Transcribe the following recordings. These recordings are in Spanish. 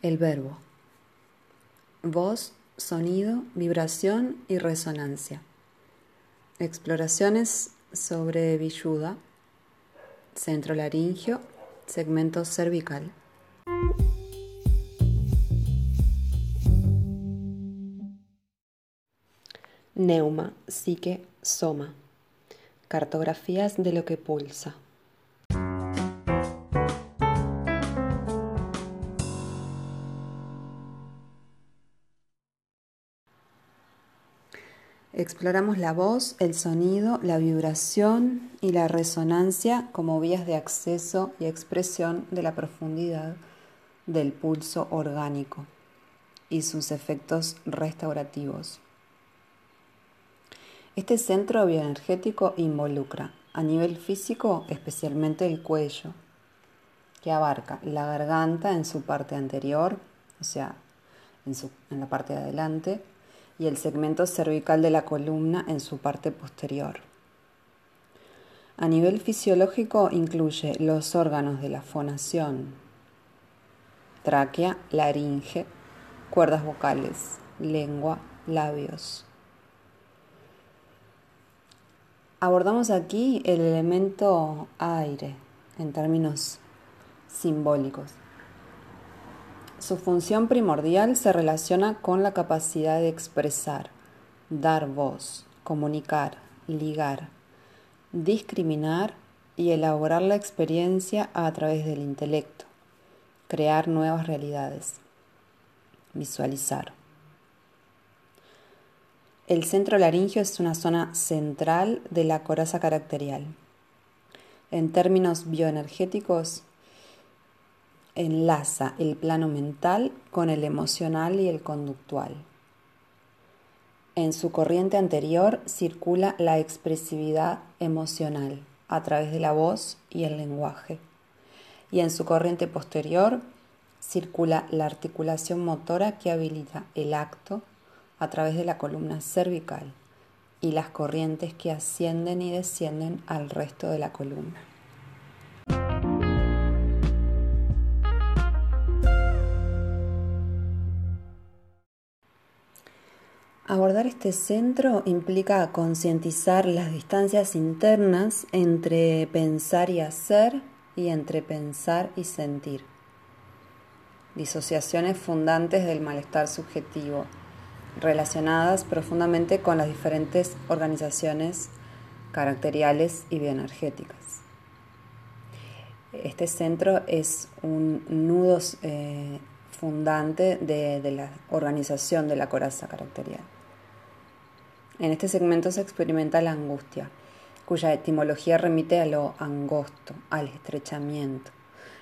El verbo. Voz, sonido, vibración y resonancia. Exploraciones sobre villuda, centro laringio, segmento cervical. Neuma, psique, soma. Cartografías de lo que pulsa. Exploramos la voz, el sonido, la vibración y la resonancia como vías de acceso y expresión de la profundidad del pulso orgánico y sus efectos restaurativos. Este centro bioenergético involucra a nivel físico especialmente el cuello, que abarca la garganta en su parte anterior, o sea, en, en la parte de adelante, y el segmento cervical de la columna en su parte posterior. A nivel fisiológico incluye los órganos de la fonación, tráquea, laringe, cuerdas vocales, lengua, labios. Abordamos aquí el elemento aire en términos simbólicos. Su función primordial se relaciona con la capacidad de expresar, dar voz, comunicar, ligar, discriminar y elaborar la experiencia a través del intelecto, crear nuevas realidades, visualizar. El centro laringio es una zona central de la coraza caracterial. En términos bioenergéticos, enlaza el plano mental con el emocional y el conductual. En su corriente anterior circula la expresividad emocional a través de la voz y el lenguaje. Y en su corriente posterior circula la articulación motora que habilita el acto a través de la columna cervical y las corrientes que ascienden y descienden al resto de la columna. Abordar este centro implica concientizar las distancias internas entre pensar y hacer y entre pensar y sentir. Disociaciones fundantes del malestar subjetivo, relacionadas profundamente con las diferentes organizaciones caracteriales y bioenergéticas. Este centro es un nudo eh, fundante de la organización de la coraza caracterial. En este segmento se experimenta la angustia, cuya etimología remite a lo angosto, al estrechamiento,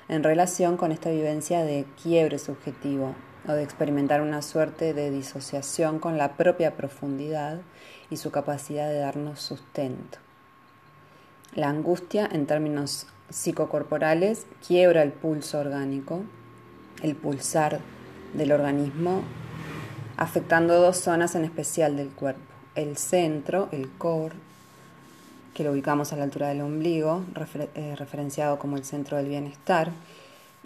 en relación con esta vivencia de quiebre subjetivo o de experimentar una suerte de disociación con la propia profundidad y su capacidad de darnos sustento. La angustia, en términos psicocorporales, quiebra el pulso orgánico, el pulsar del organismo, afectando dos zonas en especial del cuerpo el centro, el core, que lo ubicamos a la altura del ombligo, eh, referenciado como el centro del bienestar,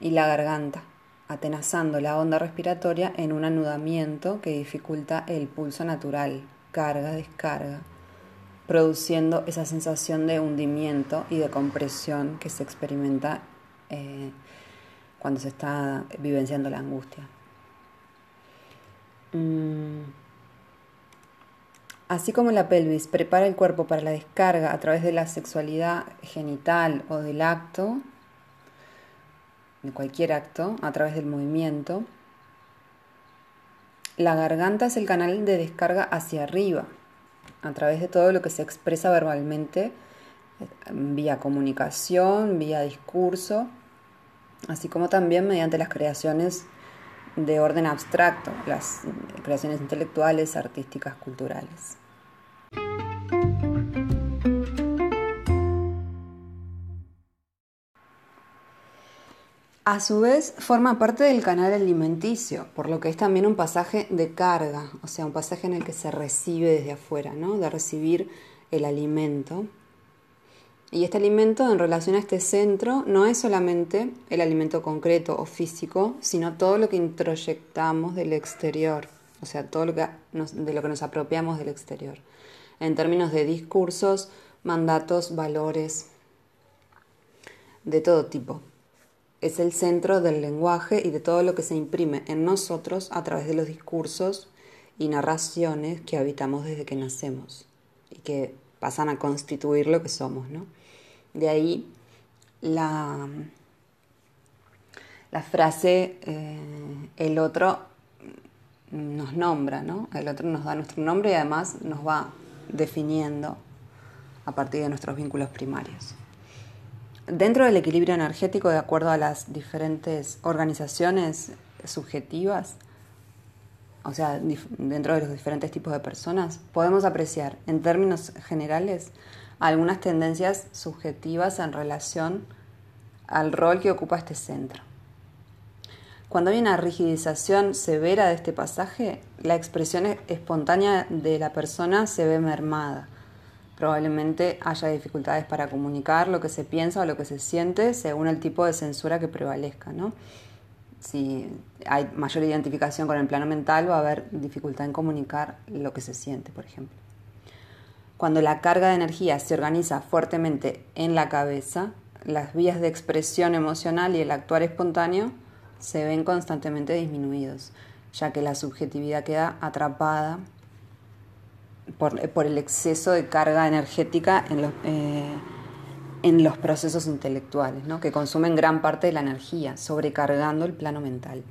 y la garganta, atenazando la onda respiratoria en un anudamiento que dificulta el pulso natural, carga, descarga, produciendo esa sensación de hundimiento y de compresión que se experimenta eh, cuando se está vivenciando la angustia. Mm. Así como la pelvis prepara el cuerpo para la descarga a través de la sexualidad genital o del acto, de cualquier acto, a través del movimiento, la garganta es el canal de descarga hacia arriba, a través de todo lo que se expresa verbalmente, vía comunicación, vía discurso, así como también mediante las creaciones de orden abstracto, las creaciones intelectuales, artísticas, culturales. A su vez, forma parte del canal alimenticio, por lo que es también un pasaje de carga, o sea, un pasaje en el que se recibe desde afuera, ¿no? De recibir el alimento. Y este alimento en relación a este centro no es solamente el alimento concreto o físico, sino todo lo que introyectamos del exterior, o sea, todo lo que de lo que nos apropiamos del exterior, en términos de discursos, mandatos, valores, de todo tipo. Es el centro del lenguaje y de todo lo que se imprime en nosotros a través de los discursos y narraciones que habitamos desde que nacemos y que pasan a constituir lo que somos, ¿no? De ahí la, la frase eh, el otro nos nombra, ¿no? El otro nos da nuestro nombre y además nos va definiendo a partir de nuestros vínculos primarios. Dentro del equilibrio energético, de acuerdo a las diferentes organizaciones subjetivas, o sea, dentro de los diferentes tipos de personas, podemos apreciar en términos generales algunas tendencias subjetivas en relación al rol que ocupa este centro. Cuando hay una rigidización severa de este pasaje, la expresión espontánea de la persona se ve mermada. Probablemente haya dificultades para comunicar lo que se piensa o lo que se siente según el tipo de censura que prevalezca. ¿no? Si hay mayor identificación con el plano mental, va a haber dificultad en comunicar lo que se siente, por ejemplo. Cuando la carga de energía se organiza fuertemente en la cabeza, las vías de expresión emocional y el actuar espontáneo se ven constantemente disminuidos, ya que la subjetividad queda atrapada por, el exceso de carga energética en los, eh, en los procesos intelectuales, ¿no? que consumen gran parte de la energía, sobrecargando el plano mental.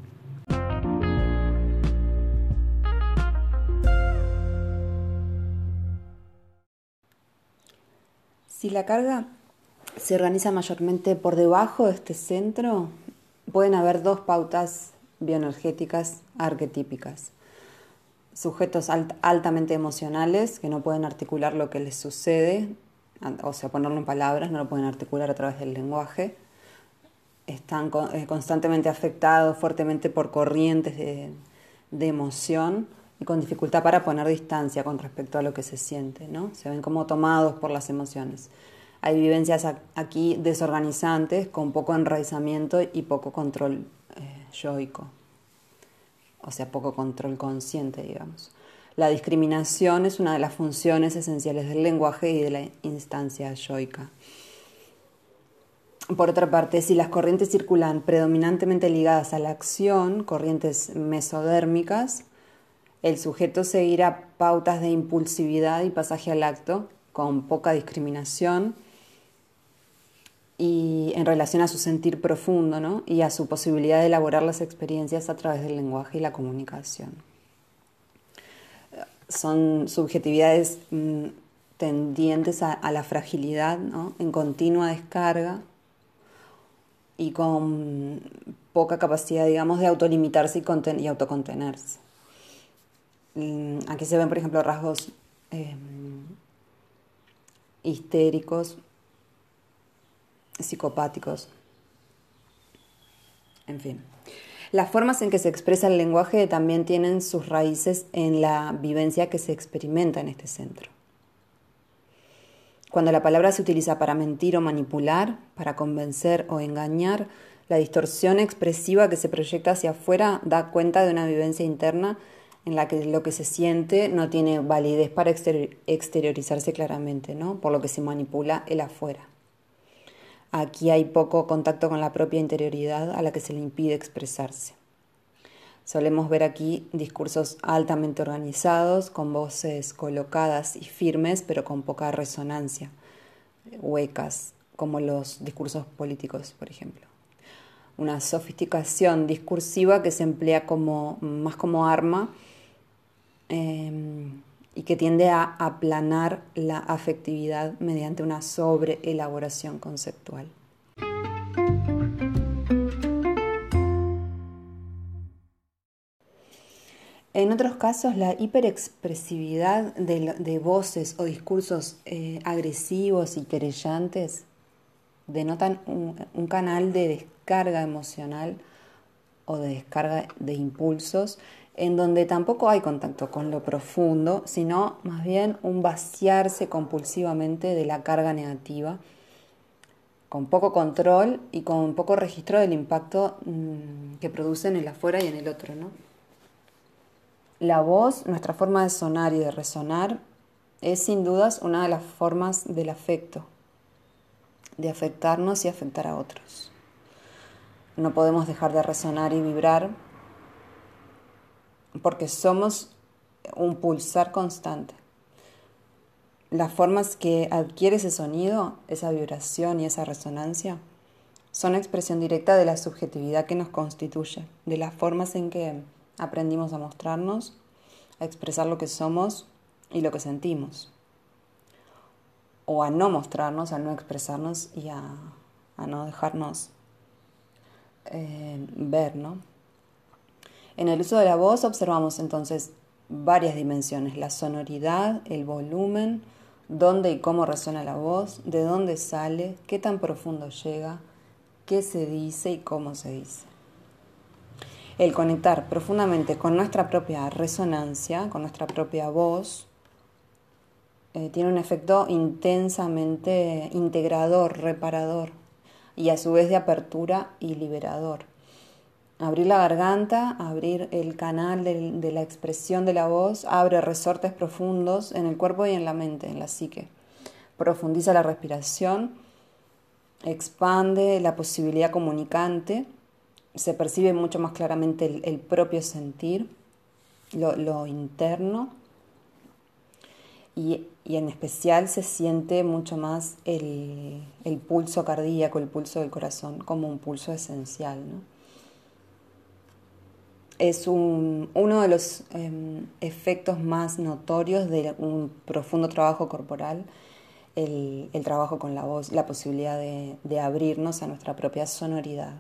Si la carga se organiza mayormente por debajo de este centro, pueden haber dos pautas bioenergéticas arquetípicas. Sujetos altamente emocionales que no pueden articular lo que les sucede, o sea, ponerlo en palabras, no lo pueden articular a través del lenguaje. Están eh, constantemente afectados fuertemente por corrientes de, emoción y con dificultad para poner distancia con respecto a lo que se siente, ¿no? Se ven como tomados por las emociones. Hay vivencias aquí desorganizantes, con poco enraizamiento y poco control eh, yoico, o sea, poco control consciente, digamos. La discriminación es una de las funciones esenciales del lenguaje y de la instancia yoica. Por otra parte, si las corrientes circulan predominantemente ligadas a la acción, corrientes mesodérmicas, el sujeto seguirá pautas de impulsividad y pasaje al acto con poca discriminación y en relación a su sentir profundo ¿no? y a su posibilidad de elaborar las experiencias a través del lenguaje y la comunicación. Son subjetividades mm, tendientes a, la fragilidad, ¿no? en continua descarga y con poca capacidad, digamos, de autolimitarse y, y autocontenerse. Mm, aquí se ven, por ejemplo, rasgos em, histéricos, psicopáticos, en fin. Las formas en que se expresa el lenguaje también tienen sus raíces en la vivencia que se experimenta en este centro. Cuando la palabra se utiliza para mentir o manipular, para convencer o engañar, la distorsión expresiva que se proyecta hacia afuera da cuenta de una vivencia interna en la que lo que se siente no tiene validez para exteriorizarse claramente, ¿no? por lo que se manipula el afuera. Aquí hay poco contacto con la propia interioridad a la que se le impide expresarse. Solemos ver aquí discursos altamente organizados, con voces colocadas y firmes, pero con poca resonancia, huecas, como los discursos políticos, por ejemplo una sofisticación discursiva que se emplea más como arma em, y que tiende a aplanar la afectividad mediante una sobreelaboración conceptual. En otros casos, la hiperexpresividad de, voces o discursos eh, agresivos y querellantes denotan un, canal de descarga emocional o de descarga de impulsos en donde tampoco hay contacto con lo profundo, sino más bien un vaciarse compulsivamente de la carga negativa con poco control y con poco registro del impacto mm, que produce en el afuera y en el otro, ¿no? La voz, nuestra forma de sonar y de resonar, es sin dudas una de las formas del afecto, de afectarnos y afectar a otros. No podemos dejar de resonar y vibrar porque somos un pulsar constante. Las formas que adquiere ese sonido, esa vibración y esa resonancia, son expresión directa de la subjetividad que nos constituye, de las formas en que aprendimos a mostrarnos, a expresar lo que somos y lo que sentimos. O a no mostrarnos, a no expresarnos y a, no dejarnos eh, ver, ¿no? En el uso de la voz observamos entonces varias dimensiones, la sonoridad, el volumen, dónde y cómo resuena la voz, de dónde sale, qué tan profundo llega, qué se dice y cómo se dice el conectar profundamente con nuestra propia resonancia, con nuestra propia voz, eh, tiene un efecto intensamente integrador, reparador y a su vez de apertura y liberador. Abrir la garganta, abrir el canal de, la expresión de la voz, abre resortes profundos en el cuerpo y en la mente, en la psique. Profundiza la respiración, expande la posibilidad comunicante se percibe mucho más claramente el, propio sentir, lo, interno, y, en especial se siente mucho más el, pulso cardíaco, el pulso del corazón, como un pulso esencial. Es uno de los em, efectos más notorios de un profundo trabajo corporal, el, trabajo con la voz, la posibilidad de abrirnos a nuestra propia sonoridad.